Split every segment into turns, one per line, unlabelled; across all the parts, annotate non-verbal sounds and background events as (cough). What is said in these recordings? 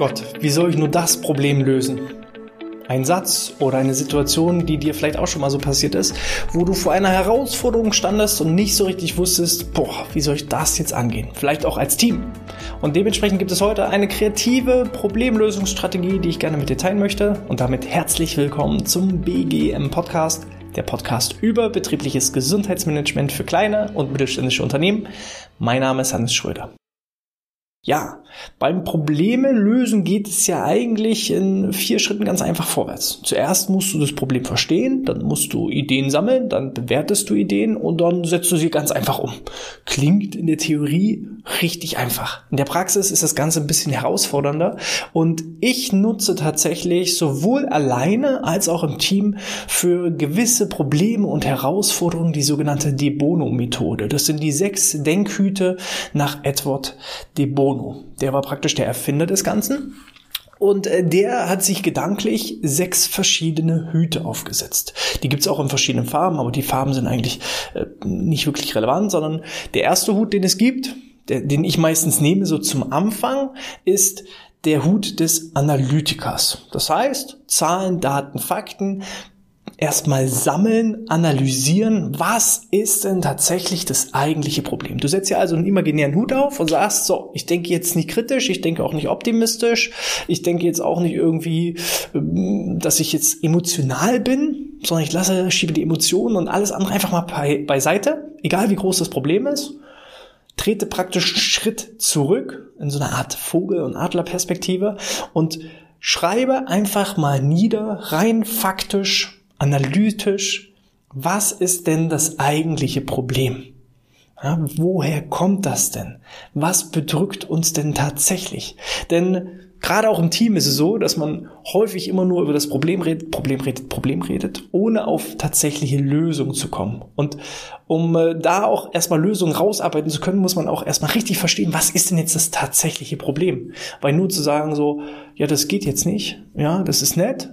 Gott, wie soll ich nur das Problem lösen? Ein Satz oder eine Situation, die dir vielleicht auch schon mal so passiert ist, wo du vor einer Herausforderung standest und nicht so richtig wusstest, boah, wie soll ich das jetzt angehen? Vielleicht auch als Team. Und dementsprechend gibt es heute eine kreative Problemlösungsstrategie, die ich gerne mit dir teilen möchte. Und damit herzlich willkommen zum BGM Podcast, der Podcast über betriebliches Gesundheitsmanagement für kleine und mittelständische Unternehmen. Mein Name ist Hannes Schröder. Ja, beim Probleme lösen geht es ja eigentlich in vier Schritten ganz einfach vorwärts. Zuerst musst du das Problem verstehen, dann musst du Ideen sammeln, dann bewertest du Ideen und dann setzt du sie ganz einfach um. Klingt in der Theorie richtig einfach. In der Praxis ist das Ganze ein bisschen herausfordernder und ich nutze tatsächlich sowohl alleine als auch im Team für gewisse Probleme und Herausforderungen die sogenannte De Bono-Methode. Das sind die sechs Denkhüte nach Edward De Bono. Bono. Der war praktisch der Erfinder des Ganzen. Und äh, der hat sich gedanklich sechs verschiedene Hüte aufgesetzt. Die gibt's auch in verschiedenen Farben, aber die Farben sind eigentlich äh, nicht wirklich relevant, sondern der erste Hut, den es gibt, den ich meistens nehme, so zum Anfang, ist der Hut des Analytikers. Das heißt, Zahlen, Daten, Fakten, erstmal sammeln, analysieren, was ist denn tatsächlich das eigentliche Problem. Du setzt ja also einen imaginären Hut auf und sagst, so, ich denke jetzt nicht kritisch, ich denke auch nicht optimistisch, ich denke jetzt auch nicht irgendwie, ähm, dass ich jetzt emotional bin, sondern ich lasse, schiebe die Emotionen und alles andere einfach mal bei, beiseite, egal wie groß das Problem ist trete praktisch einen Schritt zurück in so eine Art Vogel- und Adlerperspektive und schreibe einfach mal nieder, rein faktisch, analytisch, was ist denn das eigentliche Problem? Ja, woher kommt das denn? Was bedrückt uns denn tatsächlich? Denn gerade auch im Team ist es so, dass man häufig immer nur über das Problem redet, Problem redet, Problem redet, ohne auf tatsächliche Lösungen zu kommen. Und um äh, da auch erstmal Lösungen rausarbeiten zu können, muss man auch erstmal richtig verstehen, was ist denn jetzt das tatsächliche Problem? Weil nur zu sagen so, ja, das geht jetzt nicht, ja, das ist nett,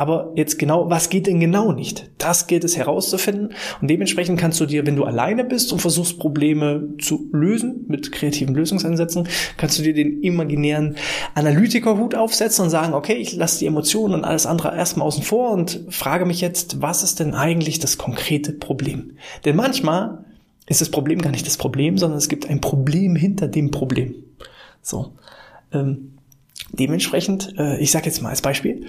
aber jetzt genau, was geht denn genau nicht? Das gilt es herauszufinden. Und dementsprechend kannst du dir, wenn du alleine bist und versuchst, Probleme zu lösen mit kreativen Lösungsansätzen, kannst du dir den imaginären Analytikerhut aufsetzen und sagen, okay, ich lasse die Emotionen und alles andere erstmal außen vor und frage mich jetzt, was ist denn eigentlich das konkrete Problem? Denn manchmal ist das Problem gar nicht das Problem, sondern es gibt ein Problem hinter dem Problem. So. Ähm, dementsprechend, äh, ich sage jetzt mal als Beispiel,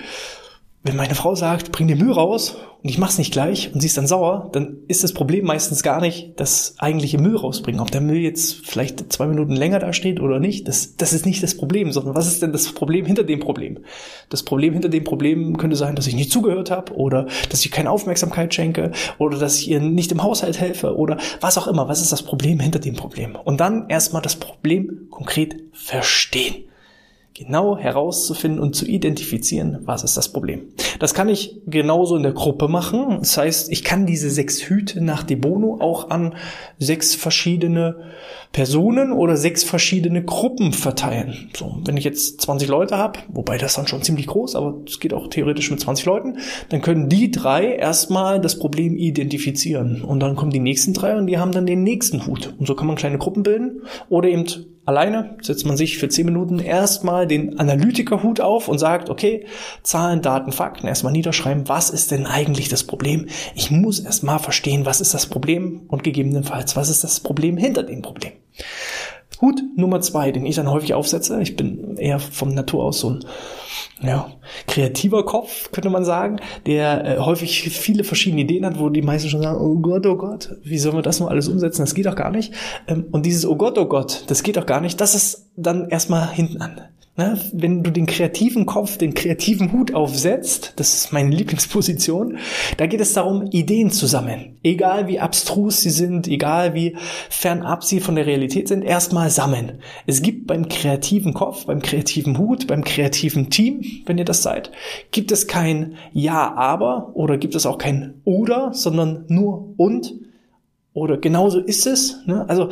wenn meine Frau sagt, bring den Müll raus und ich mach's nicht gleich und sie ist dann sauer, dann ist das Problem meistens gar nicht das eigentliche Müll rausbringen. Ob der Müll jetzt vielleicht zwei Minuten länger da steht oder nicht, das, das ist nicht das Problem, sondern was ist denn das Problem hinter dem Problem? Das Problem hinter dem Problem könnte sein, dass ich nicht zugehört habe oder dass ich keine Aufmerksamkeit schenke oder dass ich ihr nicht im Haushalt helfe oder was auch immer. Was ist das Problem hinter dem Problem? Und dann erstmal das Problem konkret verstehen genau herauszufinden und zu identifizieren, was ist das Problem. Das kann ich genauso in der Gruppe machen. Das heißt, ich kann diese sechs Hüte nach De Bono auch an sechs verschiedene Personen oder sechs verschiedene Gruppen verteilen. So, wenn ich jetzt 20 Leute habe, wobei das dann schon ziemlich groß, aber es geht auch theoretisch mit 20 Leuten, dann können die drei erstmal das Problem identifizieren. Und dann kommen die nächsten drei und die haben dann den nächsten Hut. Und so kann man kleine Gruppen bilden oder eben alleine setzt man sich für 10 Minuten erstmal den Analytikerhut auf und sagt, okay, Zahlen, Daten, Fakten, erstmal niederschreiben, was ist denn eigentlich das Problem? Ich muss erstmal verstehen, was ist das Problem und gegebenenfalls, was ist das Problem hinter dem Problem? Hut Nummer zwei, den ich dann häufig aufsetze. Ich bin eher vom Natur aus so ein ja, kreativer Kopf, könnte man sagen, der äh, häufig viele verschiedene Ideen hat, wo die meisten schon sagen, oh Gott, oh Gott, wie sollen wir das nur alles umsetzen? Das geht doch gar nicht. Ähm, und dieses Oh Gott, oh Gott, das geht doch gar nicht, das ist dann erstmal hinten an. Ne? Wenn du den kreativen Kopf, den kreativen Hut aufsetzt, das ist meine Lieblingsposition, da geht es darum, Ideen zu sammeln. Egal wie abstrus sie sind, egal wie fernab sie von der Realität sind, erstmal sammeln. Es gibt beim kreativen Kopf, beim kreativen Hut, beim kreativen Team, wenn ihr das seid, gibt es kein Ja, aber oder gibt es auch kein Oder, sondern nur und oder genauso ist es. Ne? Also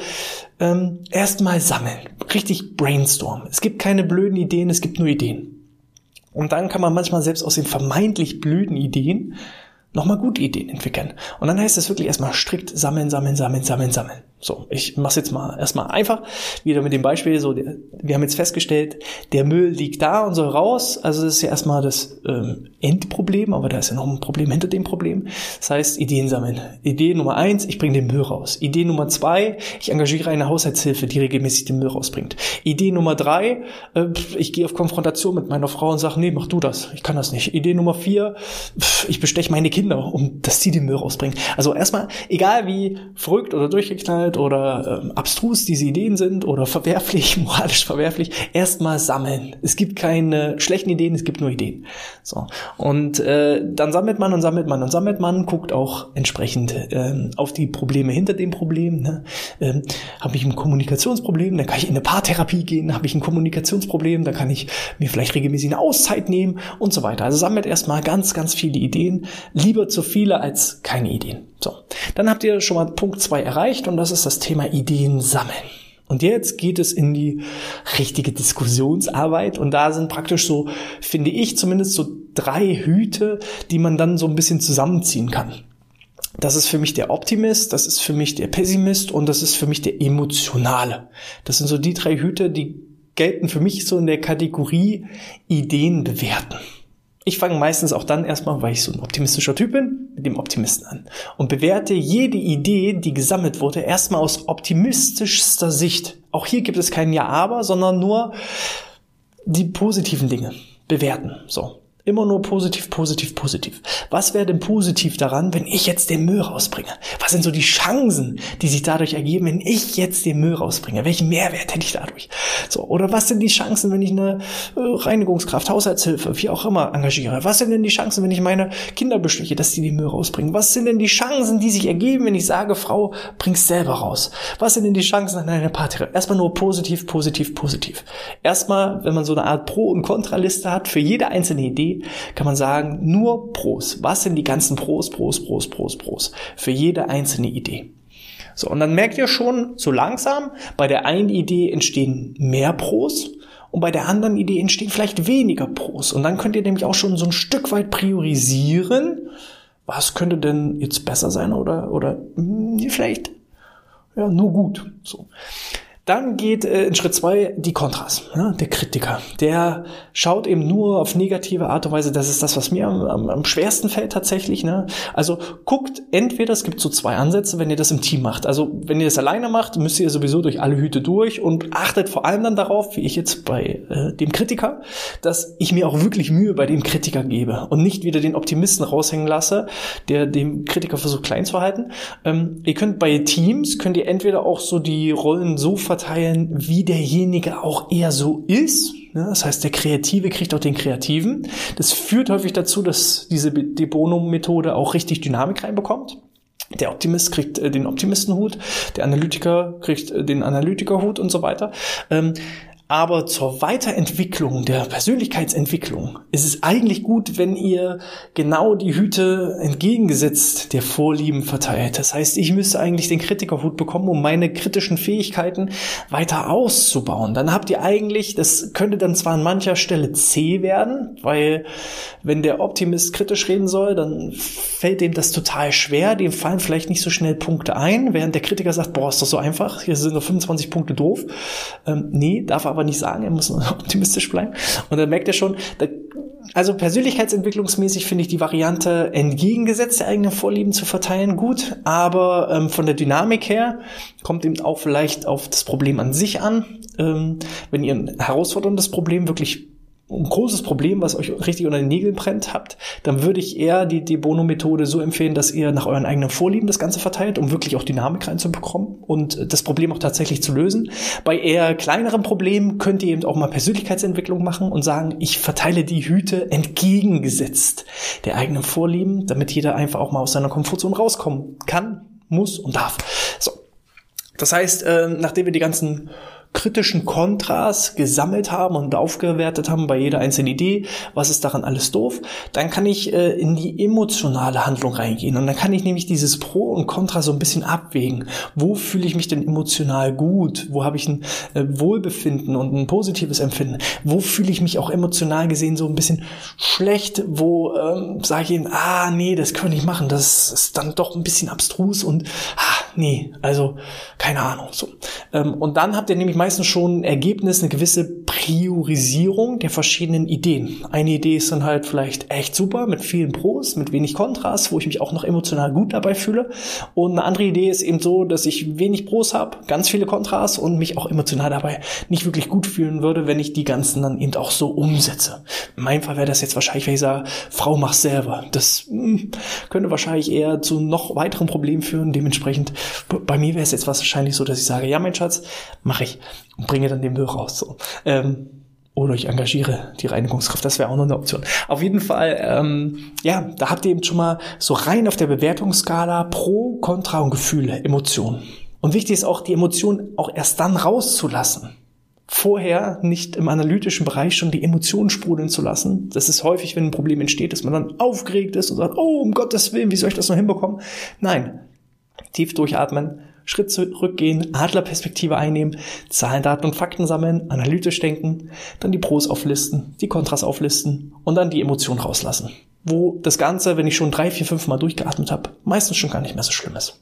ähm, erstmal sammeln, richtig brainstorm. Es gibt keine blöden Ideen, es gibt nur Ideen. Und dann kann man manchmal selbst aus den vermeintlich blöden Ideen nochmal gute Ideen entwickeln. Und dann heißt es wirklich erstmal strikt sammeln, sammeln, sammeln, sammeln, sammeln. So, ich mach's jetzt mal erstmal einfach. Wieder mit dem Beispiel, so, wir haben jetzt festgestellt, der Müll liegt da und soll raus. Also das ist ja erstmal das ähm, Endproblem, aber da ist ja noch ein Problem hinter dem Problem. Das heißt, Ideen sammeln. Idee Nummer eins, ich bringe den Müll raus. Idee Nummer zwei, ich engagiere eine Haushaltshilfe, die regelmäßig den Müll rausbringt. Idee Nummer drei, äh, ich gehe auf Konfrontation mit meiner Frau und sage, nee, mach du das. Ich kann das nicht. Idee Nummer vier, ich besteche meine Kinder, um dass sie den Müll rausbringen. Also erstmal, egal wie verrückt oder durchgeknallt, oder ähm, abstrus diese Ideen sind oder verwerflich, (laughs) moralisch verwerflich, erstmal sammeln. Es gibt keine schlechten Ideen, es gibt nur Ideen. So. Und äh, dann sammelt man und sammelt man und sammelt man, guckt auch entsprechend ähm, auf die Probleme hinter dem Problem. Ne? Ähm, Habe ich ein Kommunikationsproblem, dann kann ich in eine Paartherapie gehen, habe ich ein Kommunikationsproblem, dann kann ich mir vielleicht regelmäßig eine Auszeit nehmen und so weiter. Also sammelt erstmal ganz, ganz viele Ideen. Lieber zu viele als keine Ideen. So, dann habt ihr schon mal Punkt zwei erreicht und das ist das Thema Ideen sammeln. Und jetzt geht es in die richtige Diskussionsarbeit und da sind praktisch so, finde ich zumindest so drei Hüte, die man dann so ein bisschen zusammenziehen kann. Das ist für mich der Optimist, das ist für mich der Pessimist und das ist für mich der Emotionale. Das sind so die drei Hüte, die gelten für mich so in der Kategorie Ideen bewerten. Ich fange meistens auch dann erstmal, weil ich so ein optimistischer Typ bin, mit dem Optimisten an und bewerte jede Idee, die gesammelt wurde, erstmal aus optimistischster Sicht. Auch hier gibt es kein Ja-Aber, sondern nur die positiven Dinge bewerten. So. Immer nur positiv, positiv, positiv. Was wäre denn positiv daran, wenn ich jetzt den Müll rausbringe? Was sind so die Chancen, die sich dadurch ergeben, wenn ich jetzt den Müll rausbringe? Welchen Mehrwert hätte ich dadurch? So, oder was sind die Chancen, wenn ich eine äh, Reinigungskraft, Haushaltshilfe, wie auch immer engagiere? Was sind denn die Chancen, wenn ich meine Kinder besteche, dass die den Müll rausbringen? Was sind denn die Chancen, die sich ergeben, wenn ich sage, Frau, bring's selber raus? Was sind denn die Chancen an einer Party? Erstmal nur positiv, positiv, positiv. Erstmal, wenn man so eine Art Pro- und Kontraliste hat für jede einzelne Idee, kann man sagen, nur Pros. Was sind die ganzen Pros, Pros, Pros, Pros, Pros für jede einzelne Idee? So, und dann merkt ihr schon so langsam, bei der einen Idee entstehen mehr Pros und bei der anderen Idee entstehen vielleicht weniger Pros. Und dann könnt ihr nämlich auch schon so ein Stück weit priorisieren, was könnte denn jetzt besser sein oder, oder mh, hm, vielleicht ja, nur gut. So. Dann geht äh, in Schritt zwei die Kontras, ja, der Kritiker. Der schaut eben nur auf negative Art und Weise. Das ist das, was mir am, am, am schwersten fällt tatsächlich. Ne? Also guckt entweder, es gibt so zwei Ansätze, wenn ihr das im Team macht. Also wenn ihr das alleine macht, müsst ihr sowieso durch alle Hüte durch und achtet vor allem dann darauf, wie ich jetzt bei äh, dem Kritiker, dass ich mir auch wirklich Mühe bei dem Kritiker gebe und nicht wieder den Optimisten raushängen lasse, der dem Kritiker versucht klein zu halten. Ähm, ihr könnt bei Teams, könnt ihr entweder auch so die Rollen so verteilen, wie derjenige auch eher so ist. Das heißt, der Kreative kriegt auch den Kreativen. Das führt häufig dazu, dass diese Debono-Methode auch richtig Dynamik reinbekommt. Der Optimist kriegt äh, den Optimistenhut, der Analytiker kriegt äh, den Analytikerhut und so weiter. Aber zur Weiterentwicklung der Persönlichkeitsentwicklung ist es eigentlich gut, wenn ihr genau die Hüte entgegengesetzt der Vorlieben verteilt. Das heißt, ich müsste eigentlich den Kritikerhut bekommen, um meine kritischen Fähigkeiten weiter auszubauen. Dann habt ihr eigentlich, das könnte dann zwar an mancher Stelle zäh werden, weil wenn der Optimist kritisch reden soll, dann fällt dem das total schwer. Dem fallen vielleicht nicht so schnell Punkte ein, während der Kritiker sagt, boah, ist doch so einfach, hier sind nur 25 Punkte doof. Ähm, nee, darf aber aber nicht sagen, er muss (laughs) optimistisch bleiben. Und dann merkt er schon, da, also persönlichkeitsentwicklungsmäßig finde ich die Variante entgegengesetzt der eigenen Vorlieben zu verteilen gut, aber ähm, von der Dynamik her kommt eben auch vielleicht auf das Problem an sich an. Ähm, wenn ihr ein herausforderndes Problem wirklich ein großes Problem, was euch richtig unter den Nägeln brennt, habt, dann würde ich eher die Debono-Methode so empfehlen, dass ihr nach euren eigenen Vorlieben das Ganze verteilt, um wirklich auch Dynamik reinzubekommen und das Problem auch tatsächlich zu lösen. Bei eher kleineren Problemen könnt ihr eben auch mal Persönlichkeitsentwicklung machen und sagen, ich verteile die Hüte entgegengesetzt der eigenen Vorlieben, damit jeder einfach auch mal aus seiner Komfortzone rauskommen kann, muss und darf. So. Das heißt, äh, nachdem wir die ganzen kritischen Kontras gesammelt haben und aufgewertet haben bei jeder einzelnen Idee, was ist daran alles doof, dann kann ich äh, in die emotionale Handlung reingehen und dann kann ich nämlich dieses Pro und Contra so ein bisschen abwägen. Wo fühle ich mich denn emotional gut? Wo habe ich ein äh, Wohlbefinden und ein positives Empfinden? Wo fühle ich mich auch emotional gesehen so ein bisschen schlecht? Wo ähm, sage ich ihnen, ah nee, das können wir nicht machen, das ist dann doch ein bisschen abstrus und ah, nee, also keine Ahnung. So. Ähm, und dann habt ihr nämlich meistens schon ein Ergebnis, eine gewisse Priorisierung der verschiedenen Ideen. Eine Idee ist dann halt vielleicht echt super mit vielen Pros, mit wenig Kontras, wo ich mich auch noch emotional gut dabei fühle. Und eine andere Idee ist eben so, dass ich wenig Pros habe, ganz viele Kontras und mich auch emotional dabei nicht wirklich gut fühlen würde, wenn ich die ganzen dann eben auch so umsetze. In meinem Fall wäre das jetzt wahrscheinlich, wenn ich sage, Frau, mach selber. Das mh, hm, könnte wahrscheinlich eher zu noch weiteren Problemen führen. Dementsprechend bei mir wäre es jetzt wahrscheinlich so, dass ich sage, ja, mein Schatz, mache ich und bringe dann den Müll raus. So. Ähm, oder ich engagiere die Reinigungskraft. Das wäre auch noch eine Option. Auf jeden Fall, ähm, ja, da habt ihr eben schon mal so rein auf der Bewertungsskala Pro, Contra und Gefühle, Emotionen. Und wichtig ist auch, die Emotionen auch erst dann rauszulassen. Vorher nicht im analytischen Bereich schon die Emotionen sprudeln zu lassen. Das ist häufig, wenn ein Problem entsteht, dass man dann aufgeregt ist und sagt, oh, um Gottes Willen, wie soll ich das noch hinbekommen? Nein, tief durchatmen, Schritt zurückgehen, Adlerperspektive einnehmen, Zahlen, Daten und Fakten sammeln, analytisch denken, dann die Pros auflisten, die Kontras auflisten und dann die Emotionen rauslassen. Wo das Ganze, wenn ich schon drei, vier, fünf Mal durchgeatmet habe, meistens schon gar nicht mehr so schlimm ist.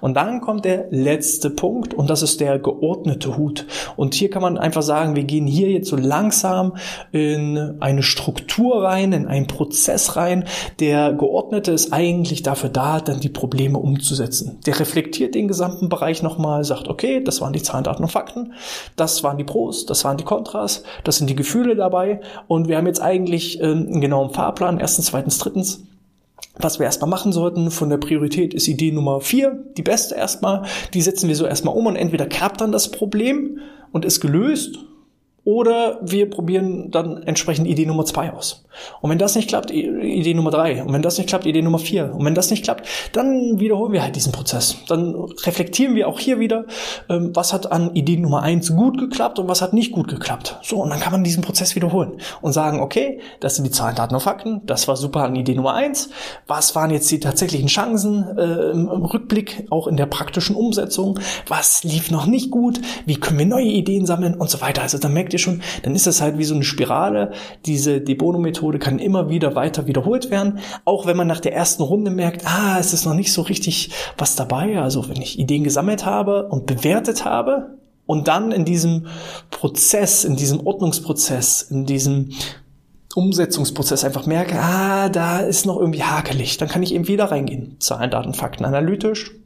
Und dann kommt der letzte Punkt und das ist der geordnete Hut. Und hier kann man einfach sagen, wir gehen hier jetzt so langsam in eine Struktur rein, in einen Prozess rein. Der geordnete ist eigentlich dafür da, dann die Probleme umzusetzen. Der reflektiert den gesamten Bereich nochmal, sagt, okay, das waren die Zahlen, Daten und Fakten, das waren die Pros, das waren die Kontras, das sind die Gefühle dabei und wir haben jetzt eigentlich ähm, einen genauen Fahrplan, erstens, zweitens, drittens was wir erstmal machen sollten von der Priorität ist Idee Nummer vier, die beste erstmal. Die setzen wir so erstmal um und entweder klappt dann das Problem und ist gelöst oder wir probieren dann entsprechend Idee Nummer zwei aus. Und wenn das nicht klappt, Idee Nummer drei. Und wenn das nicht klappt, Idee Nummer vier. Und wenn das nicht klappt, dann wiederholen wir halt diesen Prozess. Dann reflektieren wir auch hier wieder, ähm, was hat an Idee Nummer eins gut geklappt und was hat nicht gut geklappt. So, und dann kann man diesen Prozess wiederholen und sagen, okay, das sind die Zahlen, Daten und Fakten. Das war super an Idee Nummer eins. Was waren jetzt die tatsächlichen Chancen äh, im Rückblick, auch in der praktischen Umsetzung? Was lief noch nicht gut? Wie können wir neue Ideen sammeln und so weiter? Also dann merkt ihr schon, dann ist das halt wie so eine Spirale. Diese Debono-Methode kann immer wieder weiter wiederholt werden. Auch wenn man nach der ersten Runde merkt, ah, es ist noch nicht so richtig was dabei. Also wenn ich Ideen gesammelt habe und bewertet habe und dann in diesem Prozess, in diesem Ordnungsprozess, in diesem Umsetzungsprozess einfach merke, ah, da ist noch irgendwie hakelig, dann kann ich eben wieder reingehen. Zahlen, Daten, Fakten analytisch,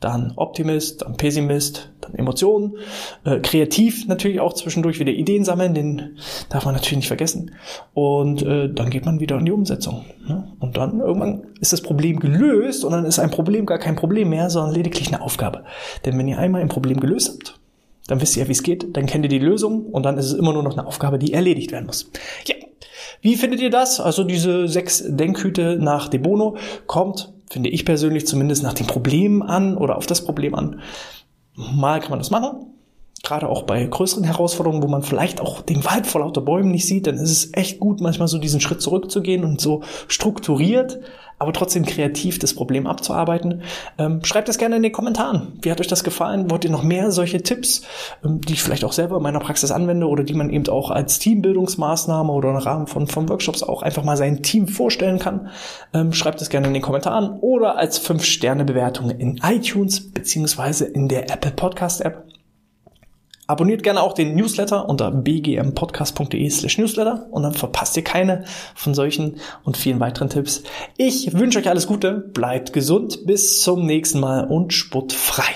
dann Optimist, dann Pessimist, dann Emotionen, äh, kreativ natürlich auch zwischendurch wieder Ideen sammeln, den darf man natürlich nicht vergessen. Und äh, dann geht man wieder in die Umsetzung. Ne? Und dann irgendwann ist das Problem gelöst und dann ist ein Problem gar kein Problem mehr, sondern lediglich eine Aufgabe. Denn wenn ihr einmal ein Problem gelöst habt, dann wisst ihr, wie es geht, dann kennt ihr die Lösung und dann ist es immer nur noch eine Aufgabe, die erledigt werden muss. Ja. Wie findet ihr das? Also diese sechs Denkhüte nach De Bono kommt finde ich persönlich zumindest nach dem Problem an oder auf das Problem an. Mal kann man das machen. Gerade auch bei größeren Herausforderungen, wo man vielleicht auch den Wald vor lauter Bäumen nicht sieht, dann ist es echt gut, manchmal so diesen Schritt zurückzugehen und so strukturiert aber trotzdem kreativ das Problem abzuarbeiten. Ähm, schreibt es gerne in den Kommentaren. Wie hat euch das gefallen? Wollt ihr noch mehr solche Tipps, ähm, die ich vielleicht auch selber in meiner Praxis anwende oder die man eben auch als Teambildungsmaßnahme oder im Rahmen von, von Workshops auch einfach mal sein Team vorstellen kann? Ähm, schreibt es gerne in den Kommentaren oder als 5-Sterne-Bewertung in iTunes beziehungsweise in der Apple Podcast App. Abonniert gerne auch den Newsletter unter bgmpodcast.de slash newsletter und dann verpasst ihr keine von solchen und vielen weiteren Tipps. Ich wünsche euch alles Gute, bleibt gesund, bis zum nächsten Mal und sportfrei.